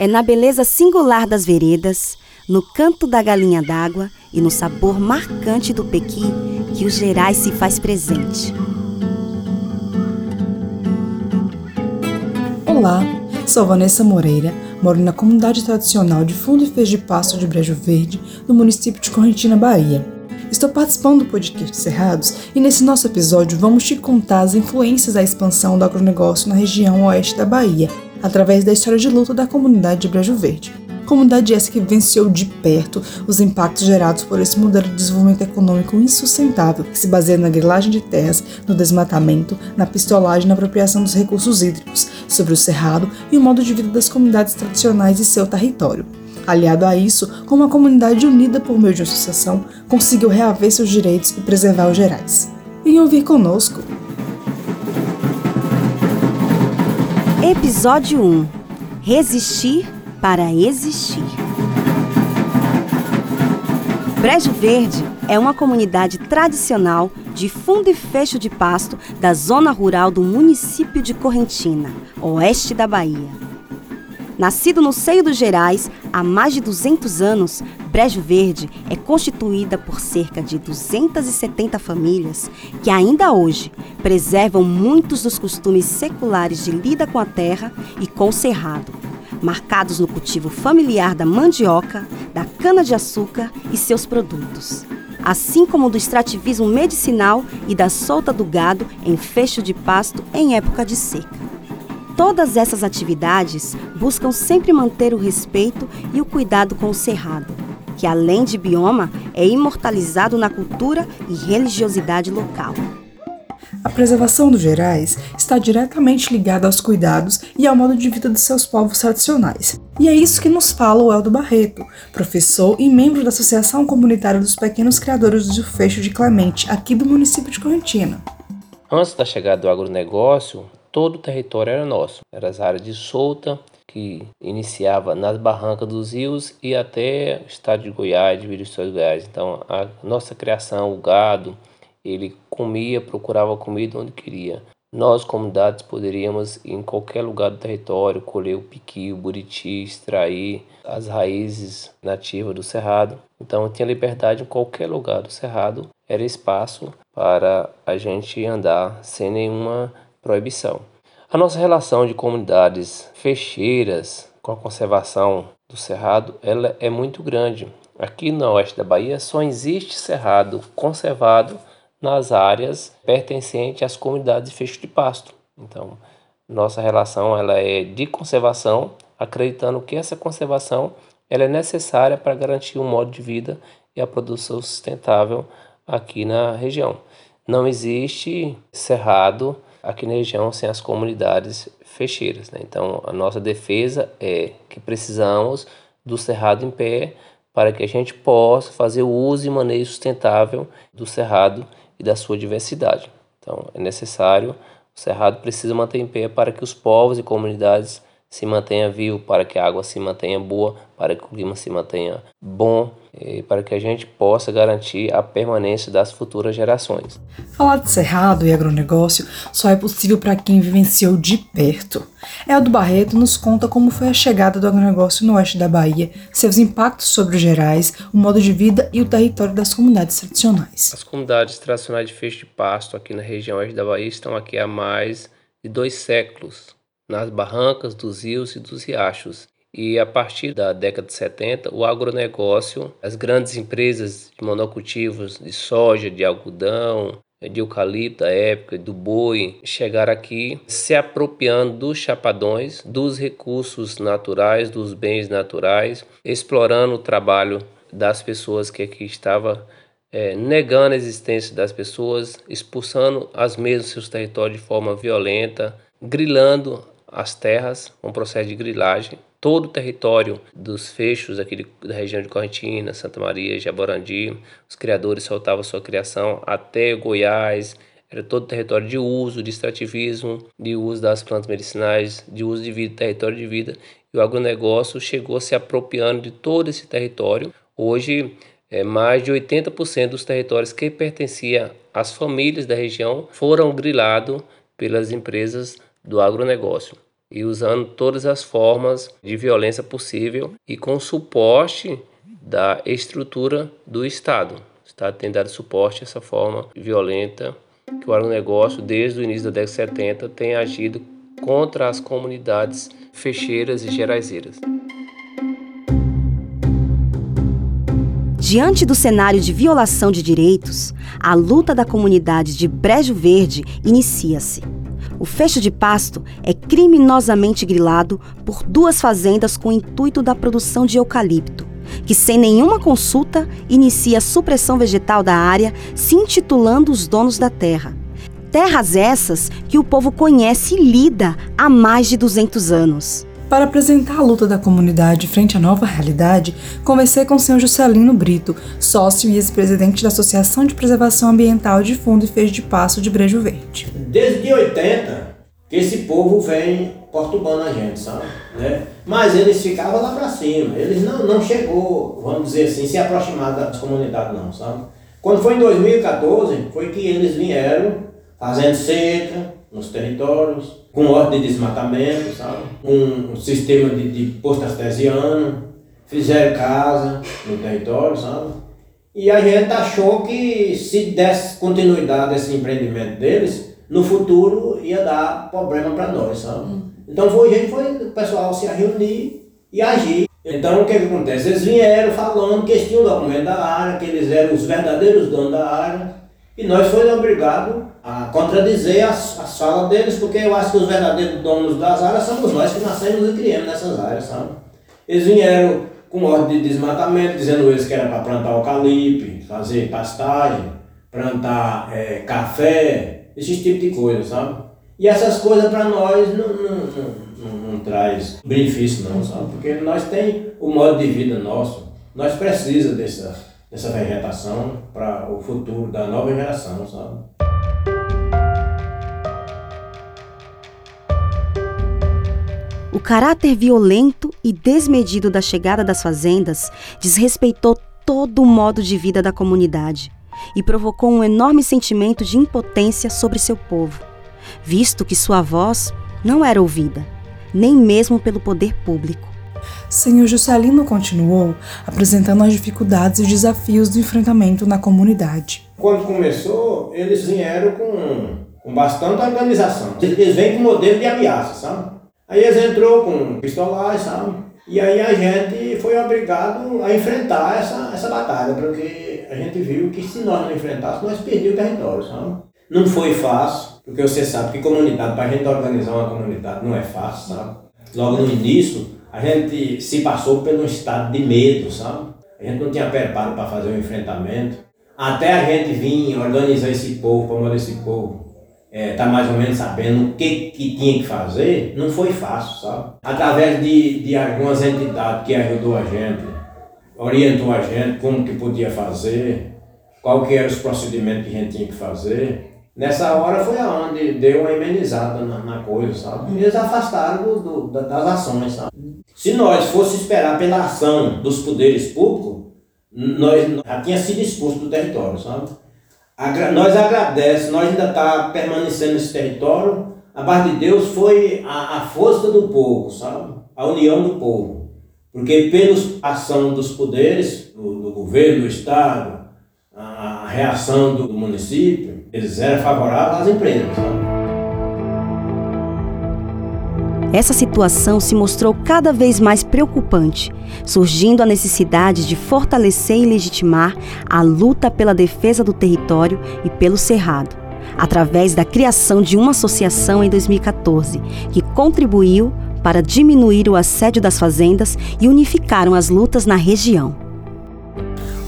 É na beleza singular das veredas, no canto da galinha d'água e no sabor marcante do pequi que o Gerais se faz presente. Olá, sou Vanessa Moreira, moro na comunidade tradicional de Fundo e Fez de Pasto de Brejo Verde, no município de Correntina, Bahia. Estou participando do podcast Cerrados e nesse nosso episódio vamos te contar as influências da expansão do agronegócio na região oeste da Bahia, através da história de luta da comunidade de Brejo Verde. Comunidade essa que venceu de perto os impactos gerados por esse modelo de desenvolvimento econômico insustentável, que se baseia na grilagem de terras, no desmatamento, na pistolagem e na apropriação dos recursos hídricos, sobre o cerrado e o modo de vida das comunidades tradicionais e seu território. Aliado a isso, como a comunidade unida por meio de associação conseguiu reaver seus direitos e preservar os gerais. Venham ouvir conosco! Episódio 1 Resistir para existir. Brejo Verde é uma comunidade tradicional de fundo e fecho de pasto da zona rural do município de Correntina, oeste da Bahia. Nascido no seio dos Gerais há mais de 200 anos, Brejo Verde é constituída por cerca de 270 famílias que ainda hoje preservam muitos dos costumes seculares de lida com a terra e com o cerrado marcados no cultivo familiar da mandioca, da cana-de-açúcar e seus produtos, assim como do extrativismo medicinal e da solta do gado em fecho de pasto em época de seca. Todas essas atividades buscam sempre manter o respeito e o cuidado com o cerrado, que além de bioma é imortalizado na cultura e religiosidade local. A preservação dos gerais está diretamente ligada aos cuidados e ao modo de vida dos seus povos tradicionais. E é isso que nos fala o Eldo Barreto, professor e membro da Associação Comunitária dos Pequenos Criadores do Fecho de Clemente, aqui do município de Correntina. Antes da chegada do agronegócio, todo o território era nosso. Era as áreas de solta, que iniciava nas barrancas dos rios e até o estado de Goiás, de Vila de Goiás. Então, a nossa criação, o gado, ele comia, procurava comida onde queria. Nós, comunidades, poderíamos em qualquer lugar do território colher o piqui, o buriti, extrair as raízes nativas do cerrado. Então, tinha liberdade em qualquer lugar do cerrado, era espaço para a gente andar sem nenhuma proibição. A nossa relação de comunidades fecheiras com a conservação do cerrado ela é muito grande. Aqui no oeste da Bahia só existe cerrado conservado nas áreas pertencentes às comunidades de fecho de pasto. Então, nossa relação ela é de conservação, acreditando que essa conservação ela é necessária para garantir um modo de vida e a produção sustentável aqui na região. Não existe cerrado aqui na região sem as comunidades fecheiras. Né? Então, a nossa defesa é que precisamos do cerrado em pé para que a gente possa fazer o uso e manejo sustentável do cerrado e da sua diversidade. Então, é necessário, o cerrado precisa manter em pé para que os povos e comunidades se mantenham vivos, para que a água se mantenha boa, para que o clima se mantenha bom e para que a gente possa garantir a permanência das futuras gerações. Falar de cerrado e agronegócio só é possível para quem vivenciou de perto. Eldo Barreto nos conta como foi a chegada do agronegócio no oeste da Bahia, seus impactos sobre os gerais, o modo de vida e o território das comunidades tradicionais. As comunidades tradicionais de fecho de pasto aqui na região oeste da Bahia estão aqui há mais de dois séculos, nas barrancas dos rios e dos riachos. E a partir da década de 70, o agronegócio, as grandes empresas de monocultivos de soja, de algodão, de eucalipto da época, do boi, chegaram aqui se apropriando dos chapadões, dos recursos naturais, dos bens naturais, explorando o trabalho das pessoas que aqui estavam é, negando a existência das pessoas, expulsando as mesmas seus territórios de forma violenta, grilando as terras, um processo de grilagem todo o território dos fechos aqui da região de Correntina, Santa Maria, Jaborandi. Os criadores soltavam sua criação até Goiás. Era todo território de uso, de extrativismo, de uso das plantas medicinais, de uso de vida, território de vida. E o agronegócio chegou se apropriando de todo esse território. Hoje, é, mais de 80% dos territórios que pertenciam às famílias da região foram grilados pelas empresas do agronegócio. e usando todas as formas de violência possível e com suporte da estrutura do Estado. O Estado tem dado suporte a essa forma violenta que o agronegócio, desde o início da década de 70, tem agido contra as comunidades fecheiras e geraizeiras. Diante do cenário de violação de direitos, a luta da comunidade de Brejo Verde inicia-se. O fecho de pasto é criminosamente grilado por duas fazendas com o intuito da produção de eucalipto, que, sem nenhuma consulta, inicia a supressão vegetal da área, se intitulando os donos da terra. Terras essas que o povo conhece e lida há mais de 200 anos. Para apresentar a luta da comunidade frente à nova realidade, conversei com o senhor Juscelino Brito, sócio e ex-presidente da Associação de Preservação Ambiental de Fundo e Fez de Passo de Brejo Verde. Desde 80 que esse povo vem perturbando a gente, sabe? Né? Mas eles ficavam lá para cima, eles não, não chegou, vamos dizer assim, se aproximar das comunidades não, sabe? Quando foi em 2014, foi que eles vieram fazendo seca nos territórios, com ordem de desmatamento, sabe? Um, um sistema de, de posto artesiano, fizeram casa no território, sabe? E a gente achou que se desse continuidade a esse empreendimento deles, no futuro ia dar problema para nós, sabe? Hum. Então foi, a gente foi o pessoal se reunir e agir. Então o que, que acontece? Eles vieram falando que eles tinham o documento da área, que eles eram os verdadeiros donos da área, e nós fomos obrigados a contradizer as falas deles, porque eu acho que os verdadeiros donos das áreas somos nós que nascemos e criamos nessas áreas, sabe? Eles vieram com ordem de desmatamento, dizendo eles que era para plantar eucalipto, fazer pastagem, plantar é, café, esse tipo de coisa, sabe? E essas coisas para nós não, não, não, não, não traz benefício não, sabe? Porque nós tem o modo de vida nosso, nós precisamos dessa, dessa vegetação para o futuro da nova geração, sabe? O caráter violento e desmedido da chegada das fazendas desrespeitou todo o modo de vida da comunidade e provocou um enorme sentimento de impotência sobre seu povo, visto que sua voz não era ouvida, nem mesmo pelo poder público. Senhor Juscelino continuou apresentando as dificuldades e desafios do enfrentamento na comunidade. Quando começou, eles vieram com, com bastante organização. Eles vêm com modelo de ameaça, sabe? Aí eles entrou com pistolagem, sabe? E aí a gente foi obrigado a enfrentar essa, essa batalha, porque a gente viu que se nós não enfrentássemos, nós perdíamos o território, sabe? Não foi fácil, porque você sabe que comunidade, para a gente organizar uma comunidade não é fácil, sabe? Logo no início, a gente se passou um estado de medo, sabe? A gente não tinha preparo para fazer o um enfrentamento. Até a gente vir organizar esse povo, como esse povo é, tá mais ou menos sabendo o que, que tinha que fazer, não foi fácil, sabe? Através de, de algumas entidades que ajudou a gente, orientou a gente como que podia fazer, qual que eram os procedimentos que a gente tinha que fazer. Nessa hora foi aonde deu uma amenizada na, na coisa, sabe? E eles afastaram do, do, das ações, sabe? Se nós fosse esperar pela ação dos poderes públicos, nós já tinha sido expulso do território, sabe? Agra nós agradecemos, nós ainda está permanecendo nesse território. A base de Deus foi a, a força do povo, sabe? A união do povo. Porque pela ação dos poderes, do, do governo, do Estado, a, a reação do, município, eles eram favoráveis às empresas. Essa situação se mostrou cada vez mais preocupante, surgindo a necessidade de fortalecer e legitimar a luta pela defesa do território e pelo cerrado, através da criação de uma associação em 2014, que contribuiu para diminuir o assédio das fazendas e unificaram as lutas na região.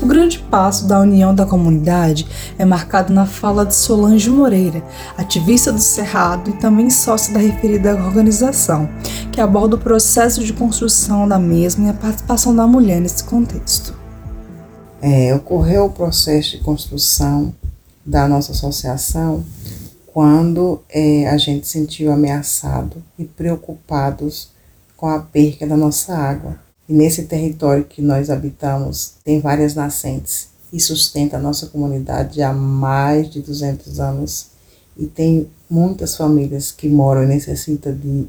O grande passo da união da comunidade é marcado na fala de Solange Moreira, ativista do Cerrado e também sócia da referida organização, que aborda o processo de construção da mesma e a participação da mulher nesse contexto. É, ocorreu o processo de construção da nossa associação quando é, a gente se sentiu ameaçado e preocupados com a perca da nossa água. E nesse território que nós habitamos tem várias nascentes e sustenta a nossa comunidade há mais de 200 anos e tem muitas famílias que moram e necessitam de,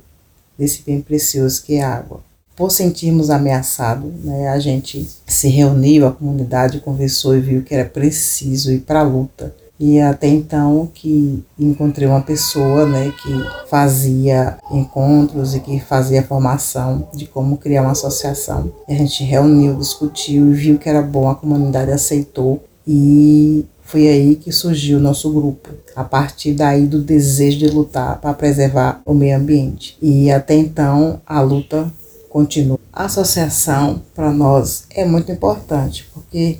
desse bem precioso que é a água. Por sentirmos ameaçados, né, a gente se reuniu, a comunidade conversou e viu que era preciso ir para a luta. E até então que encontrei uma pessoa né, que fazia encontros e que fazia formação de como criar uma associação. E a gente reuniu, discutiu e viu que era bom, a comunidade aceitou e foi aí que surgiu o nosso grupo, a partir daí do desejo de lutar para preservar o meio ambiente. E até então a luta continua. A associação para nós é muito importante, porque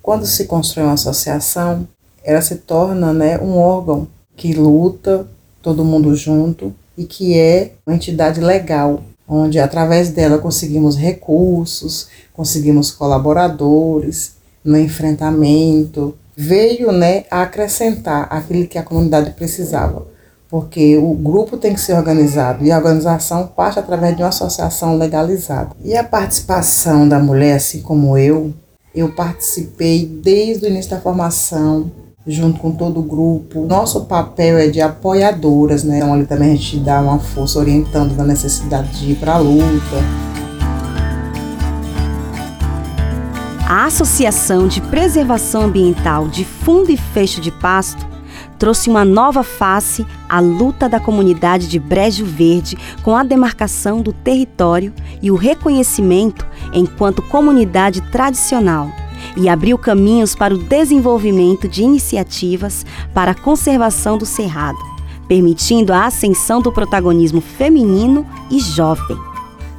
quando se constrói uma associação, ela se torna né, um órgão que luta todo mundo junto e que é uma entidade legal, onde através dela conseguimos recursos, conseguimos colaboradores no enfrentamento, veio né, a acrescentar aquilo que a comunidade precisava. Porque o grupo tem que ser organizado e a organização parte através de uma associação legalizada. E a participação da mulher, assim como eu, eu participei desde o início da formação, junto com todo o grupo. Nosso papel é de apoiadoras, né? Então ali também a gente dá uma força orientando da necessidade de ir para a luta. A Associação de Preservação Ambiental de Fundo e Fecho de Pasto trouxe uma nova face à luta da comunidade de Brejo Verde com a demarcação do território e o reconhecimento enquanto comunidade tradicional e abriu caminhos para o desenvolvimento de iniciativas para a conservação do cerrado, permitindo a ascensão do protagonismo feminino e jovem.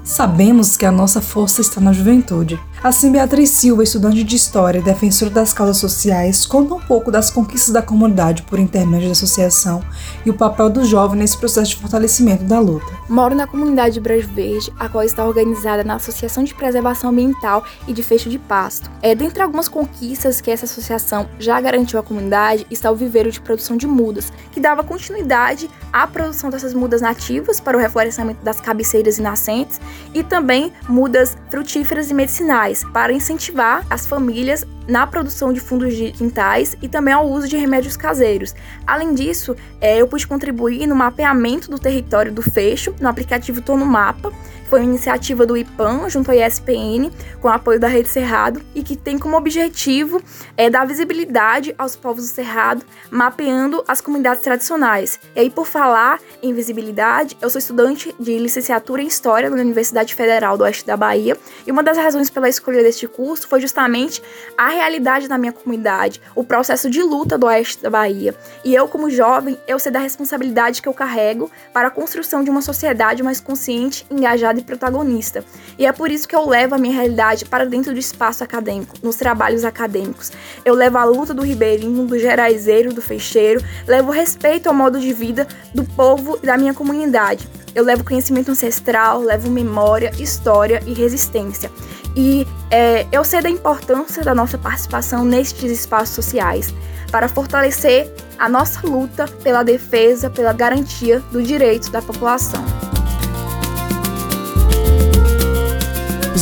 Sabemos que a nossa força está na juventude. Assim, Beatriz Silva, estudante de História e defensora das causas sociais, conta um pouco das conquistas da comunidade por intermédio da associação e o papel do jovem nesse processo de fortalecimento da luta. Moro na comunidade de Brejo Verde, a qual está organizada na Associação de Preservação Ambiental e de Fecho de Pasto. É, dentre algumas conquistas que essa associação já garantiu à comunidade está o viveiro de produção de mudas, que dava continuidade à produção dessas mudas nativas para o reflorestamento das cabeceiras e nascentes e também mudas frutíferas e medicinais para incentivar as famílias na produção de fundos de quintais e também ao uso de remédios caseiros. Além disso, é, eu pude contribuir no mapeamento do território do fecho no aplicativo Tô no Mapa, foi uma iniciativa do IPAM junto à ESPN, com apoio da Rede Cerrado, e que tem como objetivo é, dar visibilidade aos povos do Cerrado, mapeando as comunidades tradicionais. E aí, por falar em visibilidade, eu sou estudante de licenciatura em História na Universidade Federal do Oeste da Bahia, e uma das razões pela escolha deste curso foi justamente a realidade da minha comunidade, o processo de luta do Oeste da Bahia. E eu, como jovem, eu sei da responsabilidade que eu carrego para a construção de uma sociedade mais consciente, engajada e protagonista. E é por isso que eu levo a minha realidade para dentro do espaço acadêmico, nos trabalhos acadêmicos. Eu levo a luta do ribeirinho, do geraizeiro, do fecheiro, levo respeito ao modo de vida do povo e da minha comunidade. Eu levo conhecimento ancestral, levo memória, história e resistência. E é, eu sei da importância da nossa participação nestes espaços sociais para fortalecer a nossa luta pela defesa, pela garantia do direito da população.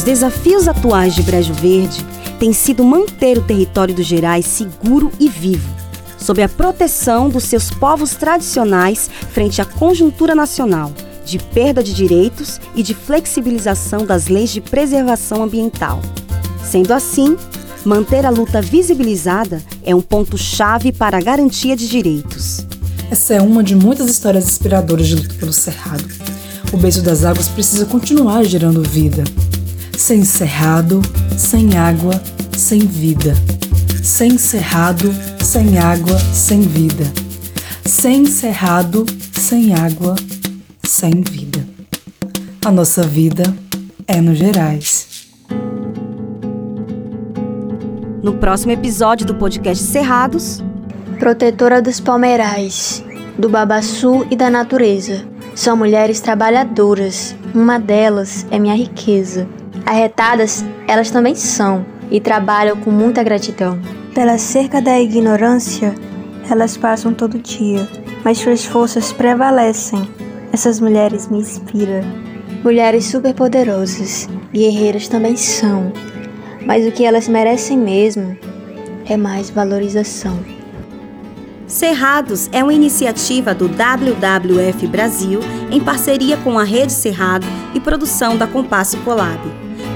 Os desafios atuais de Brejo Verde têm sido manter o território dos Gerais seguro e vivo, sob a proteção dos seus povos tradicionais frente à conjuntura nacional de perda de direitos e de flexibilização das leis de preservação ambiental. Sendo assim, manter a luta visibilizada é um ponto-chave para a garantia de direitos. Essa é uma de muitas histórias inspiradoras de luta pelo Cerrado. O beijo das águas precisa continuar gerando vida. Sem cerrado, sem água, sem vida. Sem cerrado, sem água, sem vida. Sem cerrado, sem água, sem vida. A nossa vida é nos Gerais. No próximo episódio do podcast Cerrados, Protetora dos Palmeirais, do Babaçu e da natureza. São mulheres trabalhadoras. Uma delas é minha riqueza. Arretadas, elas também são e trabalham com muita gratidão. Pela cerca da ignorância, elas passam todo dia, mas suas forças prevalecem. Essas mulheres me inspiram. Mulheres superpoderosas, guerreiras também são, mas o que elas merecem mesmo é mais valorização. Cerrados é uma iniciativa do WWF Brasil em parceria com a Rede Cerrado e produção da Compasso Colab.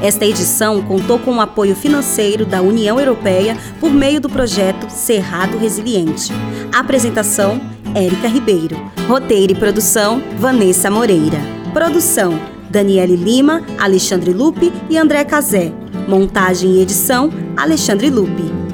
Esta edição contou com o apoio financeiro da União Europeia por meio do projeto Cerrado Resiliente. Apresentação: Érica Ribeiro. Roteiro e produção: Vanessa Moreira. Produção: Daniele Lima, Alexandre Lupe e André Cazé. Montagem e edição: Alexandre Lupe.